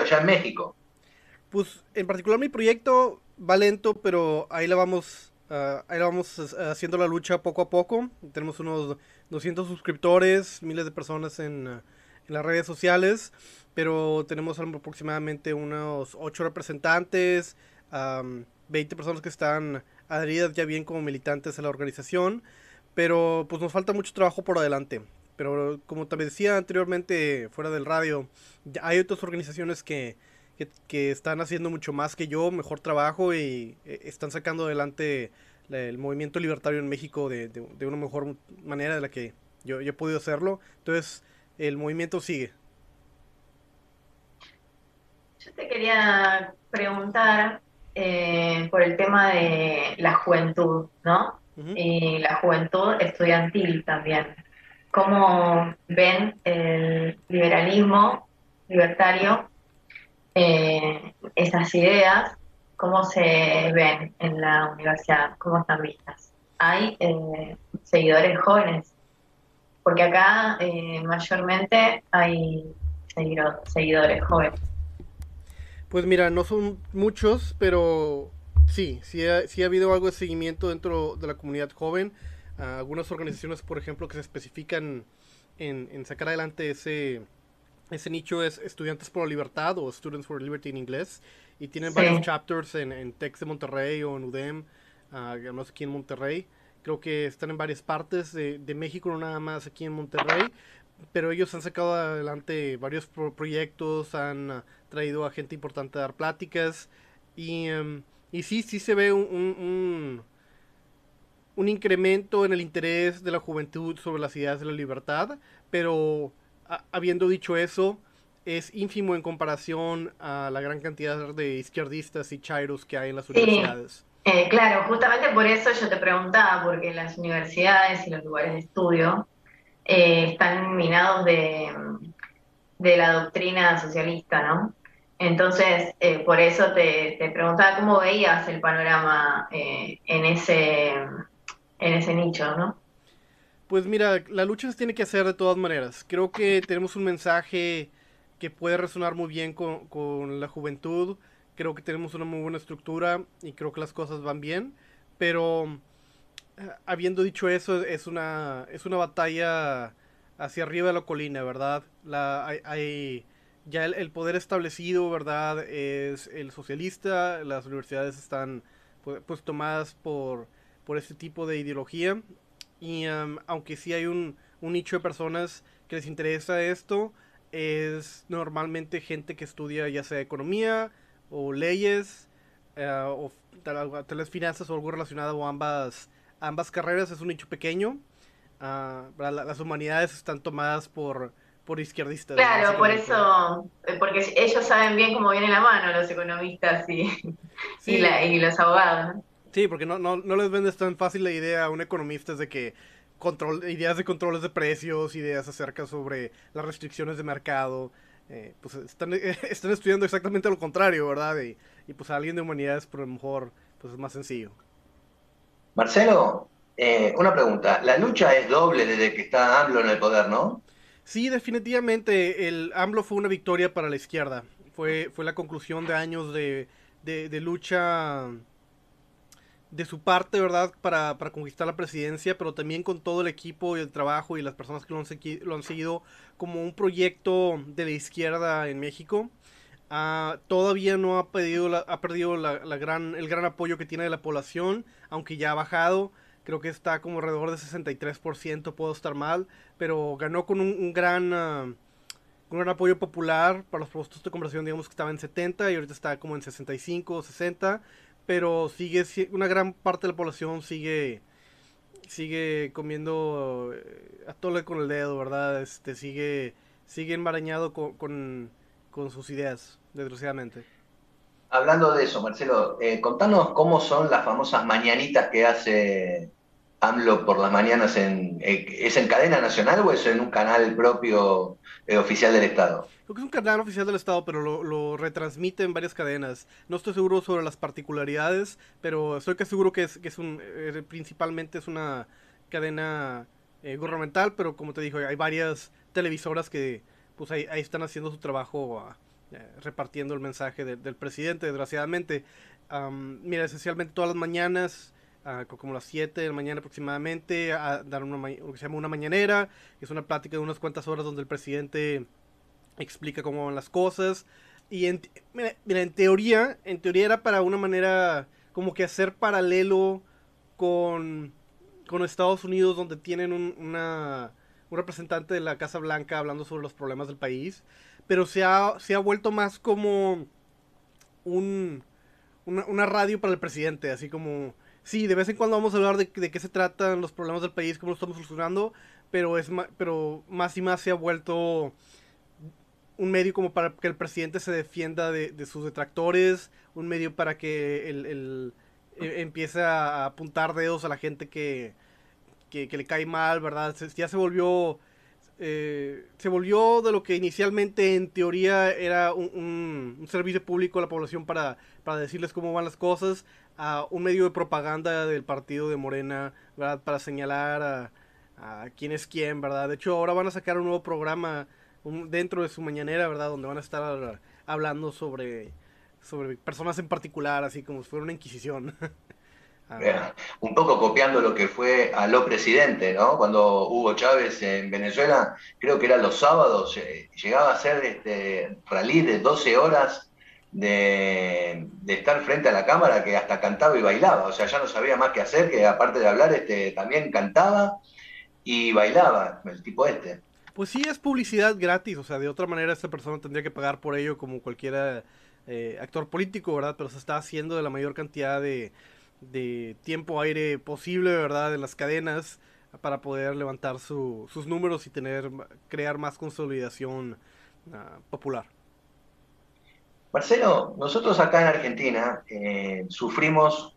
allá en México? Pues en particular mi proyecto va lento, pero ahí la vamos, ah, ahí la vamos haciendo la lucha poco a poco. Tenemos unos 200 suscriptores, miles de personas en, las redes sociales, pero tenemos aproximadamente unos 8 representantes, 20 personas que están adheridas ya bien como militantes a la organización, pero pues nos falta mucho trabajo por adelante. Pero como te decía anteriormente fuera del radio, hay otras organizaciones que, que, están haciendo mucho más que yo, mejor trabajo y eh, están sacando adelante el movimiento libertario en México de, de, una mejor manera de la que yo, yo, he podido hacerlo. Entonces, el movimiento sigue. Yo te quería preguntar eh, por el tema de la juventud, ¿no? Y la juventud estudiantil también. ¿Cómo ven el liberalismo libertario eh, esas ideas, cómo se ven en la universidad, cómo están vistas. Hay eh, seguidores jóvenes, porque acá eh, mayormente hay seguidores jóvenes. Pues mira, no son muchos, pero sí, sí ha, sí ha habido algo de seguimiento dentro de la comunidad joven. Algunas organizaciones, por ejemplo, que se especifican en, en sacar adelante ese, ese nicho es Estudiantes por la Libertad o Students for Liberty en inglés. Y tienen varios chapters en, en Tex de Monterrey o en UDEM, uh, aquí en Monterrey. Creo que están en varias partes de, de, México, no nada más aquí en Monterrey. Pero ellos han sacado adelante varios proyectos, han ah, traído a gente importante a dar pláticas. Y, em, y sí, sí se ve un, un, un incremento en el interés de la juventud sobre las ideas de la libertad. Pero habiendo dicho eso, es ínfimo en comparación a la gran cantidad de izquierdistas y chairos que hay en las universidades. Eh, claro, justamente por eso yo te preguntaba, porque las universidades y los lugares de estudio eh, están minados de, de, la doctrina socialista, ¿no? Entonces, eh, por eso te, te, preguntaba cómo veías el panorama en, ese, en ese nicho, ¿no? Pues mira, la lucha se tiene que hacer de todas maneras. Creo que tenemos un mensaje que puede resonar muy bien con, la juventud. Creo que tenemos una muy buena estructura y creo que las cosas van bien. Pero eh, habiendo dicho eso, es una, es una batalla hacia arriba de la colina, ¿verdad? La, hay, ya el, poder establecido, ¿verdad? Es el socialista. Las universidades están pues, pues tomadas por, por este tipo de ideología y aunque sí hay un, nicho de personas que les interesa esto, es normalmente gente que estudia ya sea economía o leyes eh, o tal, vez finanzas o algo relacionado a ambas, ambas carreras. Es un nicho pequeño. Ah, las humanidades están tomadas por, por izquierdistas. Claro, por eso, eh, porque ellos saben bien cómo viene la mano los economistas y, y los abogados. Sí, porque no, no, no les vendes tan fácil la idea a un economista de que control, ideas de controles de precios, ideas acerca sobre las restricciones de mercado. Eh, pues están, están estudiando exactamente lo contrario, ¿verdad? Y, y, pues a alguien de humanidades por lo mejor pues es más sencillo. Marcelo, eh, una pregunta. La lucha es doble desde que está AMLO en el poder, ¿no? Sí, definitivamente. El AMLO fue una victoria para la izquierda. Fue, fue la conclusión de años de, de, de lucha de su parte, ¿verdad? Para, para, conquistar la presidencia, pero también con todo el equipo y el trabajo y las personas que lo han, lo han seguido como un proyecto de la izquierda en México. Uh, todavía no ha, pedido la, ha perdido la, la, gran, el gran apoyo que tiene de la población, aunque ya ha bajado. Creo que está como alrededor de 63%, puedo estar mal, pero ganó con un, gran, uh, un gran apoyo popular para los puestos de conversación, digamos que estaba en 70 y ahorita está como en 65 o 60 pero sigue una gran parte de la población sigue sigue comiendo eh, a tole con el dedo, ¿verdad? Este sigue sigue enmarañado con, sus ideas, desgraciadamente. Hablando de eso, Marcelo, eh, contanos cómo son las famosas mañanitas que hace AMLO por las mañanas en eh, ¿es en cadena nacional o es en un canal propio eh, oficial del Estado? Creo que es un canal oficial del Estado, pero lo, retransmite en varias cadenas. No estoy seguro sobre las particularidades, pero estoy que seguro que es, que es un eh, principalmente es una cadena gubernamental, pero como te digo, hay varias televisoras que pues ahí, están haciendo su trabajo repartiendo el mensaje del presidente, desgraciadamente. mira, esencialmente todas las mañanas, como las 7 de la mañana aproximadamente, a dar una, lo que se llama una mañanera, es una plática de unas cuantas horas donde el presidente explica cómo van las cosas. Y en, mira, en teoría, en teoría era para una manera como que hacer paralelo con, con Estados Unidos, donde tienen un, una, un representante de la Casa Blanca hablando sobre los problemas del país. Pero se ha, se ha vuelto más como un, una radio para el presidente, así como sí, de vez en cuando vamos a hablar de, de, qué se tratan los problemas del país, cómo lo estamos solucionando, pero es pero más y más se ha vuelto un medio como para que el presidente se defienda de, sus detractores, un medio para que el, e, empiece a apuntar dedos a la gente que, que, le cae mal, ¿verdad? ya se volvió... Eh, se volvió de lo que inicialmente en teoría era un, un, servicio público a la población para, para, decirles cómo van las cosas, a un medio de propaganda del partido de Morena, ¿verdad? Para señalar a, a quién es quién, ¿verdad? De hecho, ahora van a sacar un nuevo programa dentro de su mañanera, ¿verdad? Donde van a estar hablando sobre, sobre personas en particular, así como si fuera una inquisición. Ah. un poco copiando lo que fue a lo presidente, ¿no? Cuando Hugo Chávez en Venezuela, creo que eran los sábados, eh, llegaba a ser este rally de 12 horas de, estar frente a la cámara que hasta cantaba y bailaba, o sea, ya no sabía más qué hacer, que aparte de hablar, este, también cantaba y bailaba, el tipo este. Pues sí, es publicidad gratis, o sea, de otra manera esta persona tendría que pagar por ello como cualquier eh, actor político, ¿verdad? Pero se está haciendo de la mayor cantidad de, tiempo aire posible, ¿verdad? En las cadenas para poder levantar sus números y tener crear más consolidación ah, popular. Marcelo, nosotros acá en Argentina eh, sufrimos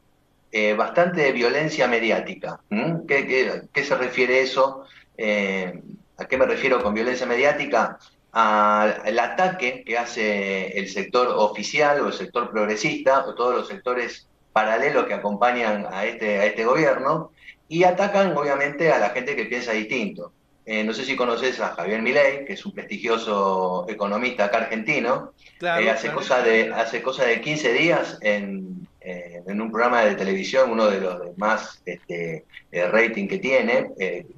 eh, bastante violencia mediática. ¿Qué, qué, se refiere eso? ¿A qué me refiero con violencia mediática? Al ataque que hace el sector oficial o el sector progresista o todos los sectores paralelos que acompañan a este, a este gobierno y atacan obviamente a la gente que piensa distinto. Eh, no sé si conoces a Javier Milei, que es un prestigioso economista acá argentino. Eh, hace, cosa de, hace cosa de 15 días en, eh, en un programa de televisión, uno de los más este, rating que tiene,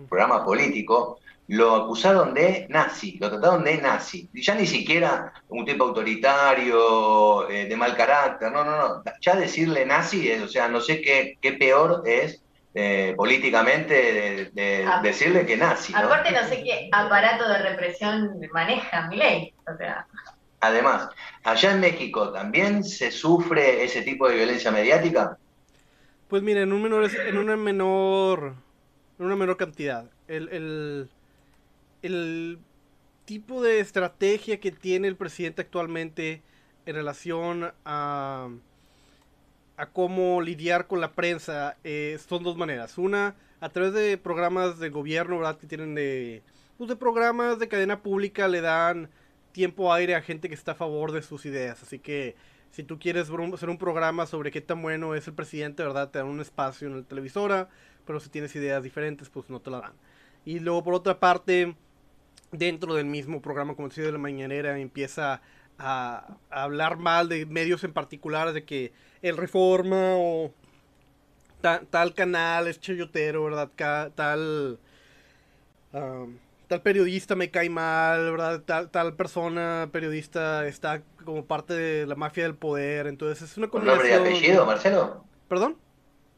programa político, lo acusaron de nazi, lo trataron de nazi. Y ya ni siquiera un tipo autoritario, eh, de mal carácter, no, no, no. Ya decirle nazi, es, o sea, no sé qué, qué peor es eh, políticamente de, ah. decirle que nazi. Aparte, no sé qué aparato de represión maneja mi ley. O sea. Además, allá en México también se sufre ese tipo de violencia mediática. Pues mire, en un menor, en una menor, en una menor cantidad. el el tipo de estrategia que tiene el presidente actualmente en relación a, a cómo lidiar con la prensa eh, son dos maneras. Una, a través de programas de gobierno, ¿verdad? Que tienen de, pues de programas de cadena pública, le dan tiempo aire a gente que está a favor de sus ideas. Así que si tú quieres hacer un programa sobre qué tan bueno es el presidente, ¿verdad? Te dan un espacio en la televisora, pero si tienes ideas diferentes, pues no te la dan. Y luego por otra parte dentro del mismo programa como decía de la mañanera empieza a, hablar mal de medios en particular de que el Reforma o tal canal es chayotero, ¿verdad? tal tal periodista me cae mal, ¿verdad? Tal, tal persona periodista está como parte de la mafia del poder, entonces es una ¿Con nombre y apellido, Marcelo? ¿Perdón?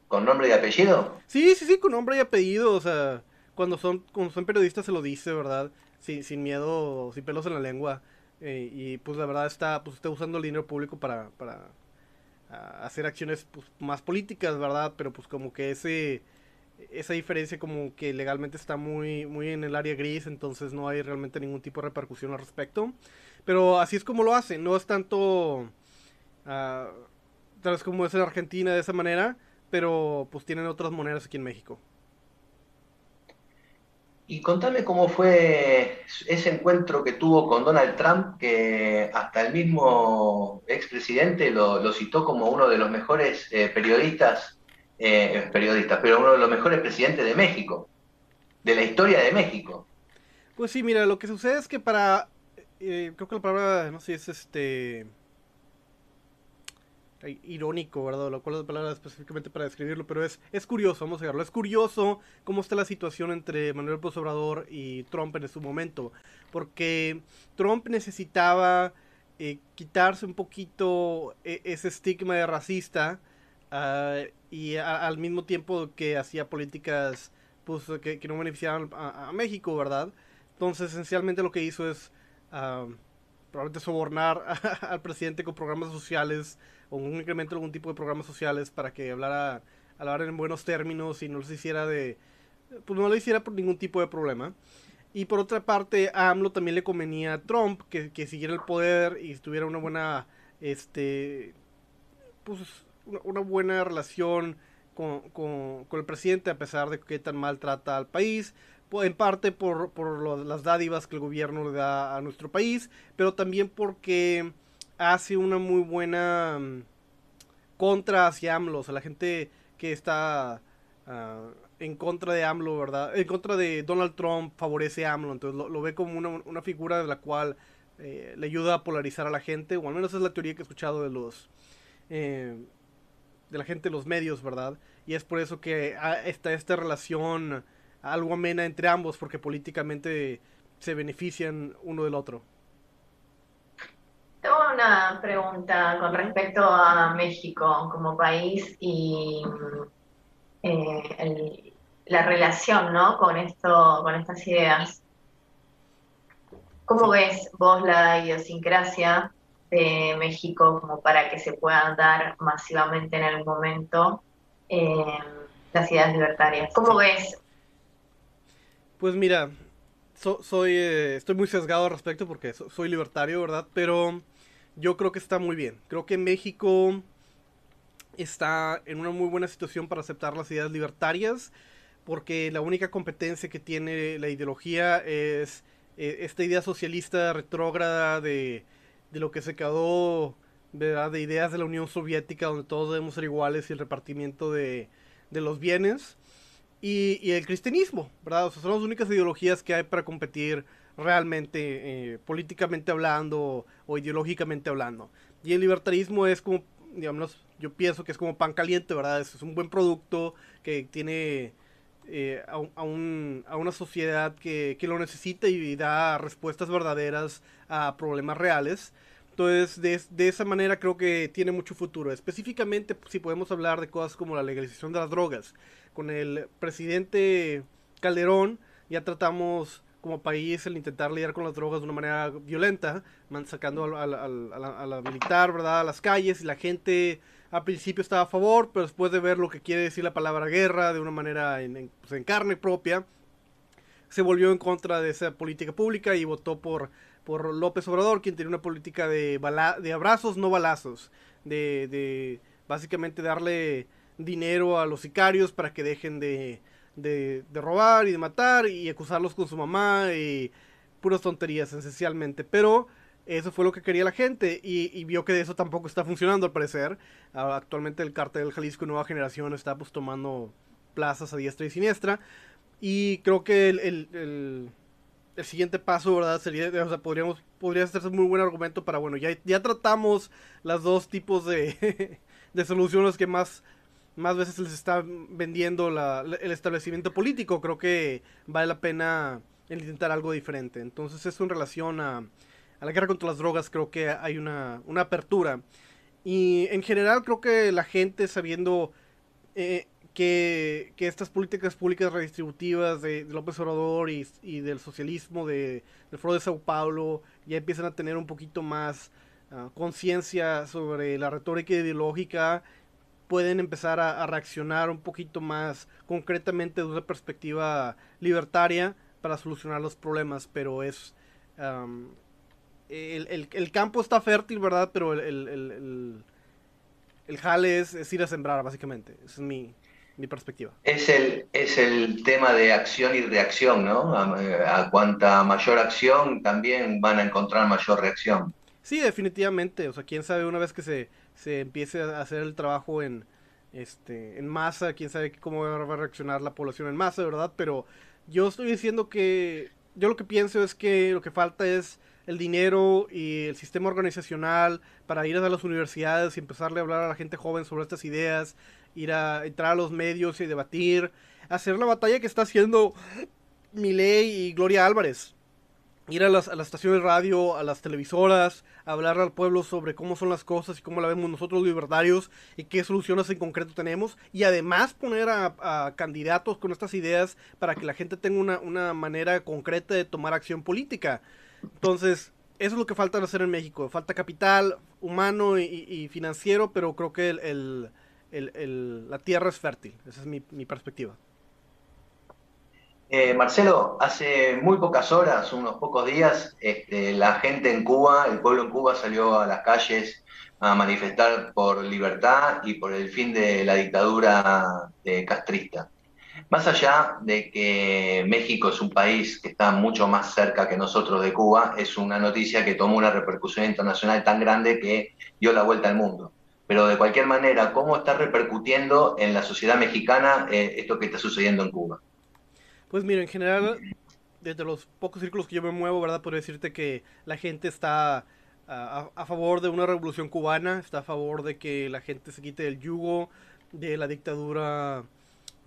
¿Con nombre y apellido? Sí, sí, sí, con nombre y apellido, o sea, cuando son, cuando son periodistas se lo dice, ¿verdad? Sin, sin miedo, sin pelos en la lengua. Eh, y pues la verdad está, pues está usando el dinero público para, para hacer acciones pues, más políticas, ¿verdad? Pero pues como que ese esa diferencia como que legalmente está muy muy en el área gris, entonces no hay realmente ningún tipo de repercusión al respecto. Pero así es como lo hacen, no es tanto uh, tal vez como es en Argentina de esa manera, pero pues tienen otras monedas aquí en México. Y contame cómo fue ese encuentro que tuvo con Donald Trump, que hasta el mismo expresidente lo, lo citó como uno de los mejores eh, periodistas, eh, periodistas, pero uno de los mejores presidentes de México, de la historia de México. Pues sí, mira, lo que sucede es que para eh, creo que la palabra, no sé, es este irónico, ¿verdad? Lo cual es la palabra específicamente para describirlo, pero es, es curioso, vamos a verlo. Es curioso cómo está la situación entre Manuel López Obrador y Trump en su momento, porque Trump necesitaba eh, quitarse un poquito e, ese estigma de racista ah, y al mismo tiempo que hacía políticas pues, que, no beneficiaban a, México, ¿verdad? Entonces, esencialmente lo que hizo es uh, probablemente sobornar al presidente con programas sociales o un incremento de algún tipo de programas sociales para que hablara, hablara en buenos términos y no lo hiciera de pues no lo hiciera por ningún tipo de problema. Y por otra parte, a AMLO también le convenía a Trump que, que siguiera el poder y tuviera una buena, este, pues, una, buena relación con, con, con, el presidente, a pesar de que tan mal trata al país. En parte por, por las dádivas que el gobierno le da a nuestro país, pero también porque hace una muy buena mm, contra hacia AMLO. O sea, la gente que está ah, en contra de AMLO, ¿verdad? En contra de Donald Trump favorece a AMLO. Entonces lo, ve como una, figura de la cual eh, le ayuda a polarizar a la gente. O al menos es la teoría que he escuchado de los... Eh, de la gente los medios, ¿verdad? Y es por eso que ah, está esta relación algo amena entre ambos, porque políticamente se benefician uno del otro. Tengo una pregunta con respecto a México como país y eh, la relación ¿no? con, esto, con estas ideas. ¿Cómo ves vos la idiosincrasia de México como para que se puedan dar masivamente en el momento eh, las ideas libertarias? ¿Cómo ves? Pues mira, soy, eh, estoy muy sesgado al respecto porque soy libertario, ¿verdad? Pero yo creo que está muy bien. Creo que México está en una muy buena situación para aceptar las ideas libertarias, porque la única competencia que tiene la ideología es eh, esta idea socialista retrógrada de, de lo que se quedó ¿verdad? de ideas de la Unión Soviética, donde todos debemos ser iguales y el repartimiento de, de los bienes, y, y, el cristianismo, ¿verdad? O sea, son las únicas ideologías que hay para competir realmente, eh, políticamente hablando o, ideológicamente hablando. Y el libertarismo es como, digamos, yo pienso que es como pan caliente, ¿verdad? Es, un buen producto que tiene eh, a, un, a, una sociedad que, que, lo necesita y da respuestas verdaderas a problemas reales. Entonces, de, de, esa manera creo que tiene mucho futuro. Específicamente, si podemos hablar de cosas como la legalización de las drogas. Con el presidente Calderón ya tratamos como país el intentar lidiar con las drogas de una manera violenta, sacando a, la, militar, ¿verdad? A las calles y la gente al principio estaba a favor, pero después de ver lo que quiere decir la palabra guerra de una manera en, pues, carne propia, se volvió en contra de esa política pública y votó por, por López Obrador, quien tiene una política de, de abrazos, no balazos, de, de básicamente darle dinero a los sicarios para que dejen de, de, robar y de matar y acusarlos con su mamá y puras tonterías esencialmente. Pero eso fue lo que quería la gente y, vio que eso tampoco está funcionando al parecer. Actualmente el cartel Jalisco Nueva Generación está pues tomando plazas a diestra y siniestra. Y creo que el, el, el, siguiente paso, ¿verdad? Sería, o sea, podríamos, podría ser un muy buen argumento para, bueno, ya, ya tratamos las dos tipos de, de soluciones que más más veces les está vendiendo el establecimiento político, creo que vale la pena intentar algo diferente. Entonces eso en relación a, la guerra contra las drogas creo que hay una, apertura. Y en general creo que la gente sabiendo eh, que, estas políticas públicas redistributivas de, López Obrador y, del socialismo de, del Foro de Sao Paulo ya empiezan a tener un poquito más ah, conciencia sobre la retórica ideológica pueden empezar a, reaccionar un poquito más concretamente de una perspectiva libertaria para solucionar los problemas, pero es... el, campo está fértil, ¿verdad? Pero el, el, jale es, ir a sembrar, básicamente. Esa es mi, perspectiva. Es el, es el tema de acción y reacción, ¿no? A, a, cuanta mayor acción, también van a encontrar mayor reacción. Sí, definitivamente. O sea, quién sabe una vez que se se empiece a hacer el trabajo en, este, en masa, quién sabe cómo va a reaccionar la población en masa, ¿verdad? Pero yo estoy diciendo que yo lo que pienso es que lo que falta es el dinero y el sistema organizacional para ir a las universidades y empezarle a hablar a la gente joven sobre estas ideas, ir a entrar a los medios y debatir, hacer la batalla que está haciendo Milei y Gloria Álvarez. Ir a las, a las estaciones de radio, a las televisoras, hablar al pueblo sobre cómo son las cosas y cómo la vemos nosotros libertarios y qué soluciones en concreto tenemos. Y además poner a, candidatos con estas ideas para que la gente tenga una, manera concreta de tomar acción política. Entonces, eso es lo que falta hacer en México. Falta capital humano y, financiero, pero creo que el, la tierra es fértil. Esa es mi perspectiva. Eh, Marcelo, hace muy pocas horas, unos pocos días, este, la gente en Cuba, el pueblo en Cuba salió a las calles a manifestar por libertad y por el fin de la dictadura de castrista. Más allá de que México es un país que está mucho más cerca que nosotros de Cuba, es una noticia que tomó una repercusión internacional tan grande que dio la vuelta al mundo. Pero de cualquier manera, ¿cómo está repercutiendo en la sociedad mexicana eh, esto que está sucediendo en Cuba? Pues mira, en general, desde los pocos círculos que yo me muevo, ¿verdad? Puedo decirte que la gente está a, favor de una revolución cubana, está a favor de que la gente se quite el yugo de la dictadura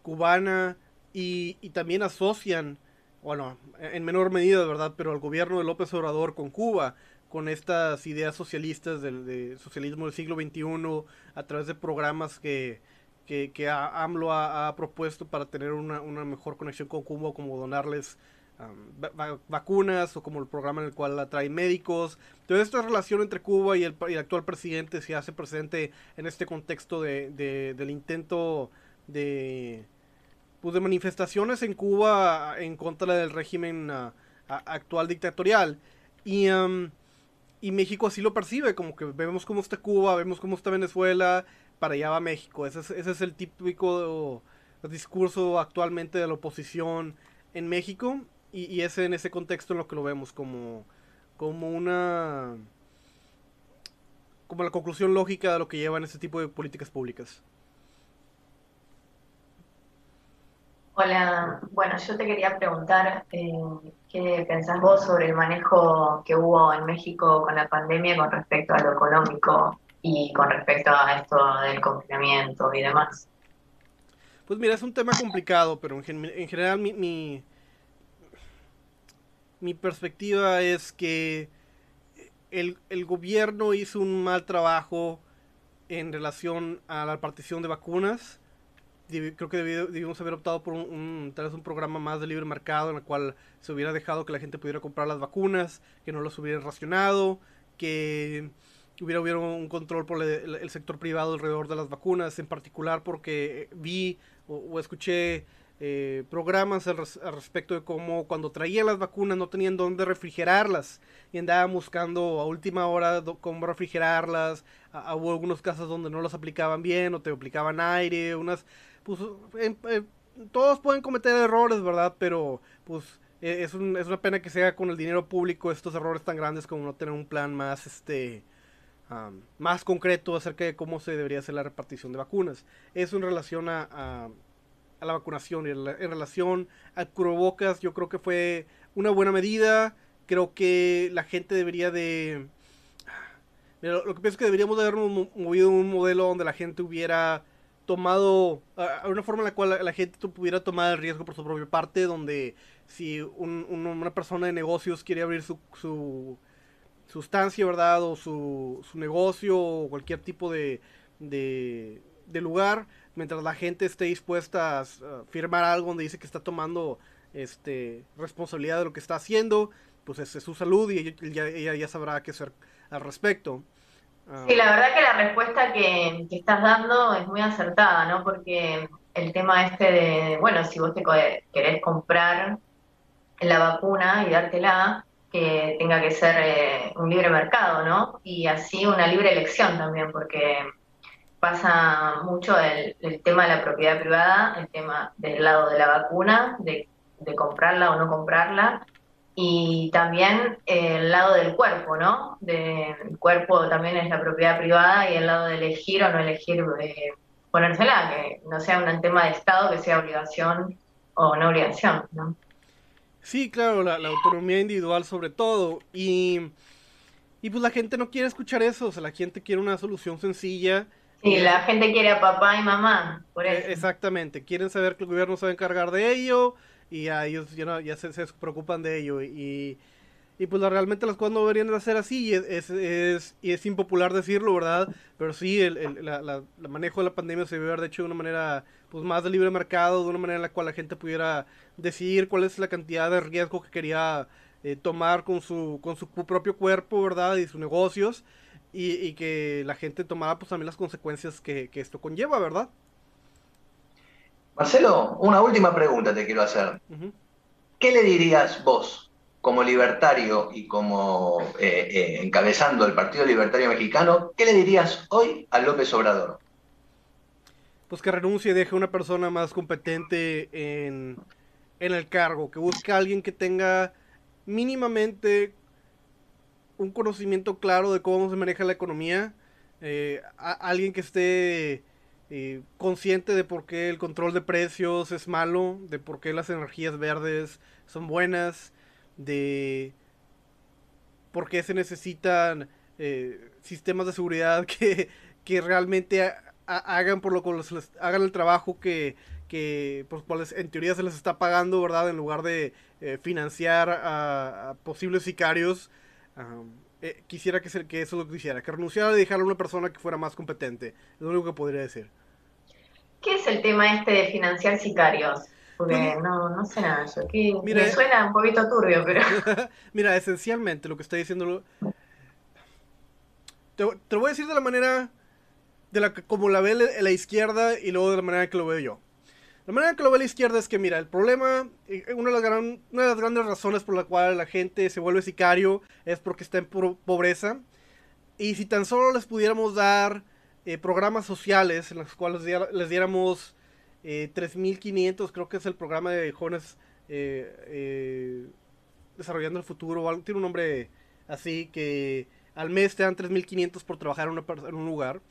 cubana y, también asocian, bueno, en menor medida, ¿verdad? Pero al gobierno de López Obrador con Cuba, con estas ideas socialistas del socialismo del siglo XXI, a través de programas que que, que AMLO ha, propuesto para tener una, mejor conexión con Cuba, como donarles vacunas o como el programa en el cual atrae médicos. Toda esta relación entre Cuba y el, actual presidente se hace presente en este contexto de, del intento de, pues de manifestaciones en Cuba en contra del régimen ah, actual dictatorial. Y, y México así lo percibe, como que vemos cómo está Cuba, vemos cómo está Venezuela, para allá va México. Ese es, ese el típico discurso actualmente de la oposición en México y, es en ese contexto en lo que lo vemos como, como una como la conclusión lógica de lo que llevan este tipo de políticas públicas. Hola, bueno, yo te quería preguntar eh, qué pensás vos sobre el manejo que hubo en México con la pandemia con respecto a lo económico y con respecto a esto del confinamiento y demás. Pues mira, es un tema complicado, pero en, general mi, mi, perspectiva es que el, el, gobierno hizo un mal trabajo en relación a la partición de vacunas. Creo que debíamos haber optado por un, tal vez un programa más de libre mercado en el cual se hubiera dejado que la gente pudiera comprar las vacunas, que no las hubieran racionado, que hubiera, hubiera un control por el, sector privado alrededor de las vacunas, en particular porque vi o, escuché eh, programas al, respecto de cómo cuando traían las vacunas no tenían dónde refrigerarlas y andaban buscando a última hora cómo refrigerarlas. hubo algunos casos donde no las aplicaban bien o te aplicaban aire, unas... Pues, todos pueden cometer errores, ¿verdad? Pero pues e, es, un, es una pena que sea con el dinero público estos errores tan grandes como no tener un plan más, este, más concreto acerca de cómo se debería hacer la repartición de vacunas. Eso en relación a, a, la vacunación y en, relación a cubrebocas, yo creo que fue una buena medida. Creo que la gente debería de... lo que pienso es que deberíamos de haber movido un modelo donde la gente hubiera tomado, a una forma en la cual la, gente pudiera tomar el riesgo por su propia parte, donde si una persona de negocios quiere abrir su, su sustancia, ¿verdad? O su, su negocio o cualquier tipo de, de, lugar, mientras la gente esté dispuesta a, firmar algo donde dice que está tomando este, responsabilidad de lo que está haciendo, pues es, su salud y ella, ya sabrá qué hacer al respecto. Sí, la verdad que la respuesta que, que, estás dando es muy acertada, ¿no? Porque el tema este de, bueno, si vos te querés comprar la vacuna y dártela, que tenga que ser eh, un libre mercado, ¿no? Y así una libre elección también, porque pasa mucho el, tema de la propiedad privada, el tema del lado de la vacuna, de, comprarla o no comprarla, y también el lado del cuerpo, ¿no? el cuerpo también es la propiedad privada y el lado de elegir o no elegir eh, ponérsela, que no sea un tema de Estado, que sea obligación o no obligación, ¿no? Sí, claro, la, autonomía individual sobre todo. Y, y pues la gente no quiere escuchar eso, o sea, la gente quiere una solución sencilla. Sí, la gente quiere a papá y mamá, por e, eso. Exactamente, quieren saber que el gobierno se va a encargar de ello y a ellos ya, ya se, se, preocupan de ello. Y, y pues realmente las cosas no deberían de ser así, y es, es, y es impopular decirlo, ¿verdad? Pero sí, el, el la, la, manejo de la pandemia se debe haber hecho de una manera pues más de libre mercado, de una manera en la cual la gente pudiera decidir cuál es la cantidad de riesgo que quería eh, tomar con su, con su propio cuerpo, ¿verdad? Y sus negocios, y, y, que la gente tomara pues también las consecuencias que, que esto conlleva, ¿verdad? Marcelo, una última pregunta te quiero hacer. ¿Qué le dirías vos como libertario y como eh, eh, encabezando el Partido Libertario Mexicano, ¿qué le dirías hoy a López Obrador? Pues que renuncie y deje una persona más competente en, el cargo, que busque a alguien que tenga mínimamente un conocimiento claro de cómo se maneja la economía, eh, alguien que esté consciente de por qué el control de precios es malo, de por qué las energías verdes son buenas, de por qué se necesitan eh, sistemas de seguridad que, que realmente hagan por lo que hagan el trabajo que, que por cuales en teoría se les está pagando, ¿verdad? En lugar de eh, financiar a, posibles sicarios. Eh, quisiera que, que eso lo quisiera, que renunciara y dejara a una persona que fuera más competente. Es lo único que podría decir. ¿Qué es el tema este de financiar sicarios? No, no sé nada yo. me suena un poquito turbio, pero. Mira, esencialmente lo que está diciendo. Te, te, lo voy a decir de la manera. De la como la ve la izquierda y luego de la manera que lo veo yo. La manera que lo ve la izquierda es que, mira, el problema, una de, las una de las grandes razones por la cual la gente se vuelve sicario es porque está en pobreza. Y si tan solo les pudiéramos dar eh, programas sociales en los cuales les diéramos 3500 eh, creo que es el programa de jóvenes eh, eh, desarrollando el futuro, tiene un nombre así, que al mes te dan 3500 por trabajar en, en un lugar.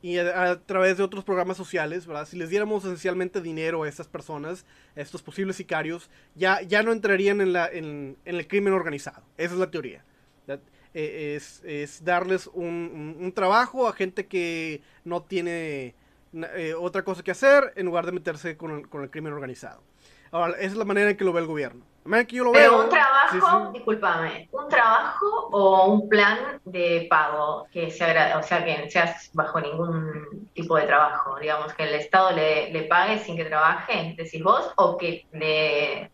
Y a, través de otros programas sociales. Si les diéramos esencialmente dinero a estas personas, a estos posibles sicarios, ya, ya no entrarían en, la, el crimen organizado. Esa es la teoría. es, es, darles un, trabajo a gente que no tiene eh, otra cosa que hacer en lugar de meterse con el, con el, crimen organizado. Ahora, esa es la manera en que lo ve el gobierno. La manera en que yo lo Pero veo, un trabajo, discúlpame, un trabajo o un plan de pago que sea, o sea, que seas bajo ningún tipo de trabajo, digamos, que el Estado le, le pague sin que trabaje, decís vos, o que le,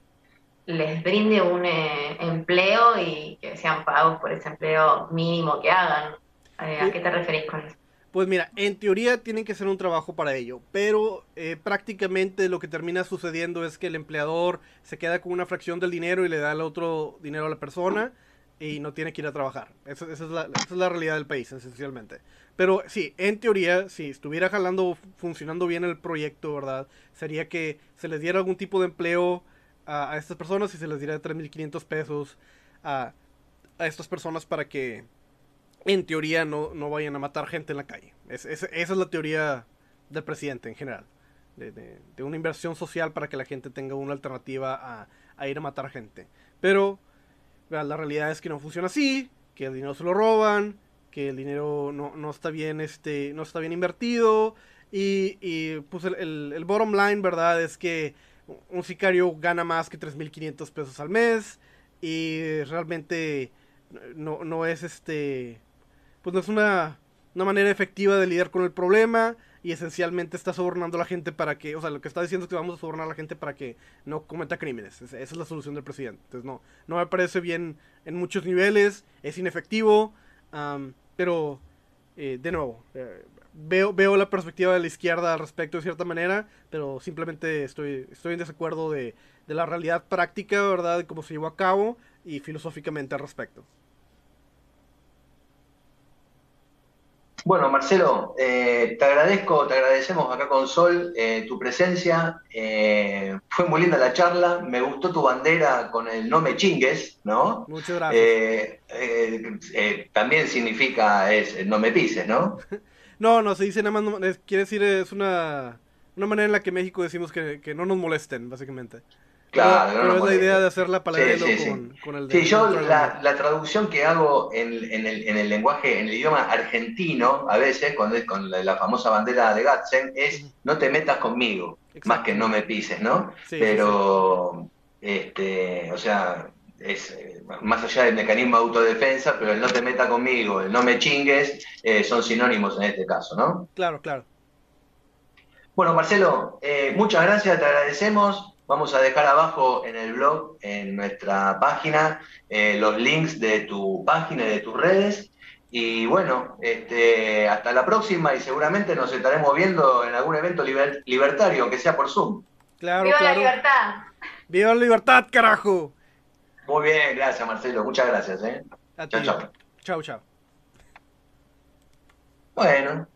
les brinde un eh, empleo y que sean pagos por ese empleo mínimo que hagan. Eh, ¿A qué te referís con eso? Pues mira, en teoría tienen que hacer un trabajo para ello, pero eh, prácticamente lo que termina sucediendo es que el empleador se queda con una fracción del dinero y le da el otro dinero a la persona y no tiene que ir a trabajar. Esa, es, la, esa es, la, realidad del país, esencialmente. Pero sí, en teoría, si estuviera jalando, funcionando bien el proyecto, ¿verdad? Sería que se les diera algún tipo de empleo a, estas personas y se les diera 3.500 pesos a, a estas personas para que en teoría no, no vayan a matar gente en la calle. esa es la teoría del presidente en general. De, una inversión social para que la gente tenga una alternativa a, ir a matar gente. Pero la realidad es que no funciona así, que el dinero se lo roban, que el dinero no, está bien este no está bien invertido y, y pues el, el, bottom line verdad es que un sicario gana más que 3.500 pesos al mes y realmente no, no es este pues no es una, manera efectiva de lidiar con el problema y esencialmente está sobornando a la gente para que, o sea, lo que está diciendo es que vamos a sobornar a la gente para que no cometa crímenes. Esa es la solución del presidente. Entonces, no, no me parece bien en muchos niveles, es inefectivo, pero, eh, de nuevo, eh, veo, veo la perspectiva de la izquierda al respecto de cierta manera, pero simplemente estoy, estoy en desacuerdo de, de la realidad práctica, ¿verdad?, de cómo se llevó a cabo y filosóficamente al respecto. Bueno, Marcelo, eh, te agradezco, te agradecemos acá con Sol eh, tu presencia. Eh, fue muy linda la charla, me gustó tu bandera con el no me chingues, ¿no? Muchas gracias. también significa es no me pises, ¿no? no, no, se dice nada más, quiere decir, es una, una manera en la que México decimos que, que no nos molesten, básicamente. Claro, pero, no es la idea de hacer la palabra Sí, sí, sí. con, con el de Sí, yo la, traducción que hago en, en el, en el lenguaje, en el idioma argentino, a veces, cuando es con la, la famosa bandera de Gatzen, es no te metas conmigo, Exacto. más que no me pises, ¿no? Sí, sí, pero, este, o sea, es eh, más allá del mecanismo de autodefensa, pero el no te meta conmigo, el no me chingues, eh, son sinónimos en este caso, ¿no? Claro, claro. Bueno, Marcelo, eh, muchas gracias, te agradecemos. Vamos a dejar abajo en el blog, en nuestra página, eh, los links de tu página y de tus redes. Y bueno, este, hasta la próxima y seguramente nos estaremos viendo en algún evento liber- libertario, aunque sea por Zoom. Claro, ¡Viva la libertad! ¡Viva la libertad, carajo! Muy bien, gracias Marcelo, muchas gracias. ¿eh? Chao. Chao, chao. Bueno.